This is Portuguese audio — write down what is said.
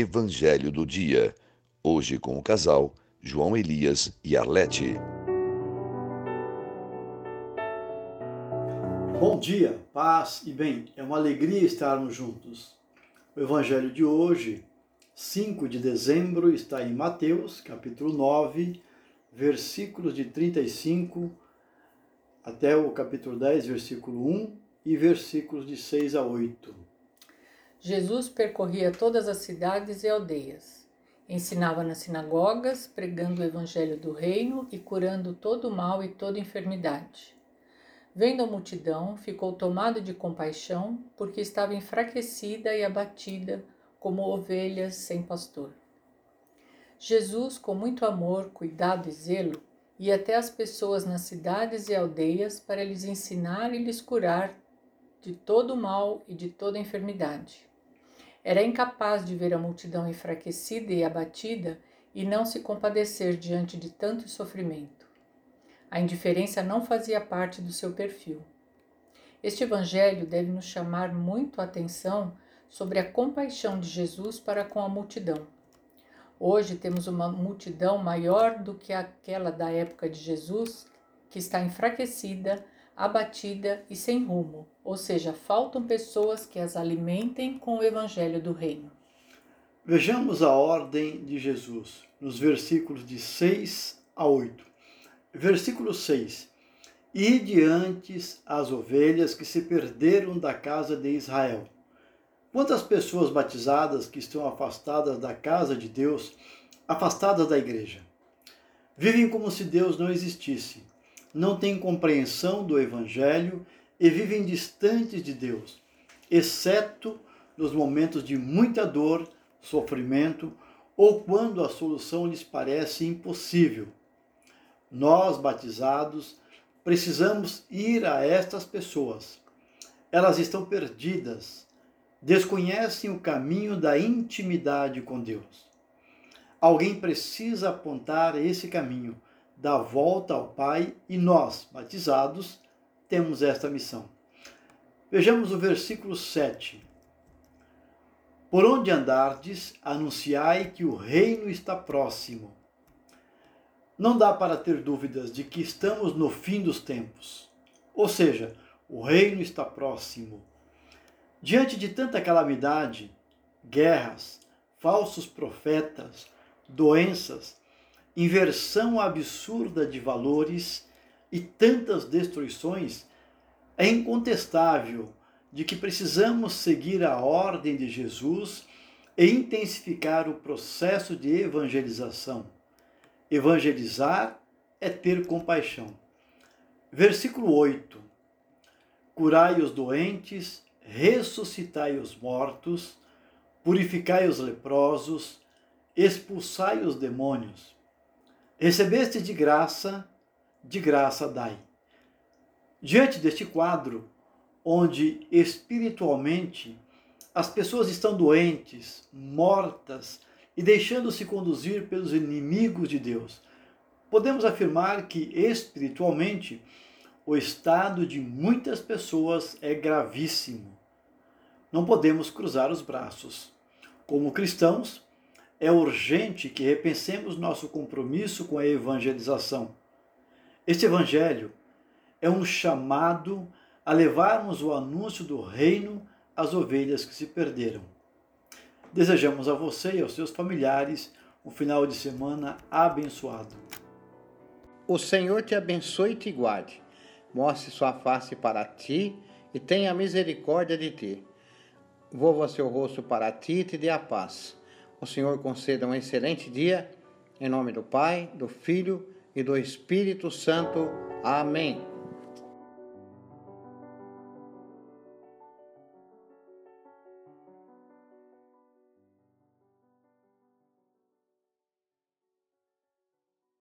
Evangelho do Dia. Hoje com o casal João Elias e Arlete. Bom dia, paz e bem. É uma alegria estarmos juntos. O Evangelho de hoje, 5 de dezembro, está em Mateus, capítulo 9, versículos de 35 até o capítulo 10, versículo 1 e versículos de 6 a 8. Jesus percorria todas as cidades e aldeias. Ensinava nas sinagogas, pregando o evangelho do reino e curando todo o mal e toda enfermidade. Vendo a multidão, ficou tomado de compaixão, porque estava enfraquecida e abatida, como ovelhas sem pastor. Jesus, com muito amor, cuidado e zelo, ia até as pessoas nas cidades e aldeias para lhes ensinar e lhes curar de todo o mal e de toda enfermidade. Era incapaz de ver a multidão enfraquecida e abatida e não se compadecer diante de tanto sofrimento. A indiferença não fazia parte do seu perfil. Este evangelho deve nos chamar muito a atenção sobre a compaixão de Jesus para com a multidão. Hoje temos uma multidão maior do que aquela da época de Jesus, que está enfraquecida, abatida e sem rumo, ou seja, faltam pessoas que as alimentem com o evangelho do reino. Vejamos a ordem de Jesus nos versículos de 6 a 8. Versículo 6: E diante as ovelhas que se perderam da casa de Israel. Quantas pessoas batizadas que estão afastadas da casa de Deus, afastadas da igreja? Vivem como se Deus não existisse, não têm compreensão do Evangelho e vivem distantes de Deus, exceto nos momentos de muita dor, sofrimento ou quando a solução lhes parece impossível. Nós, batizados, precisamos ir a estas pessoas. Elas estão perdidas, desconhecem o caminho da intimidade com Deus. Alguém precisa apontar esse caminho, dar volta ao Pai e nós, batizados, temos esta missão. Vejamos o versículo 7. Por onde andardes, anunciai que o reino está próximo. Não dá para ter dúvidas de que estamos no fim dos tempos. Ou seja, o reino está próximo. Diante de tanta calamidade, guerras, falsos profetas, doenças, inversão absurda de valores, e tantas destruições, é incontestável de que precisamos seguir a ordem de Jesus e intensificar o processo de evangelização. Evangelizar é ter compaixão. Versículo 8: Curai os doentes, ressuscitai os mortos, purificai os leprosos, expulsai os demônios. Recebeste de graça, de graça dai. Diante deste quadro, onde espiritualmente as pessoas estão doentes, mortas e deixando-se conduzir pelos inimigos de Deus, podemos afirmar que espiritualmente o estado de muitas pessoas é gravíssimo. Não podemos cruzar os braços. Como cristãos, é urgente que repensemos nosso compromisso com a evangelização este evangelho é um chamado a levarmos o anúncio do reino às ovelhas que se perderam. Desejamos a você e aos seus familiares um final de semana abençoado. O Senhor te abençoe e te guarde, mostre sua face para ti e tenha misericórdia de ti. Volva seu rosto para ti e te dê a paz. O Senhor conceda um excelente dia, em nome do Pai, do Filho e do Espírito Santo. Amém.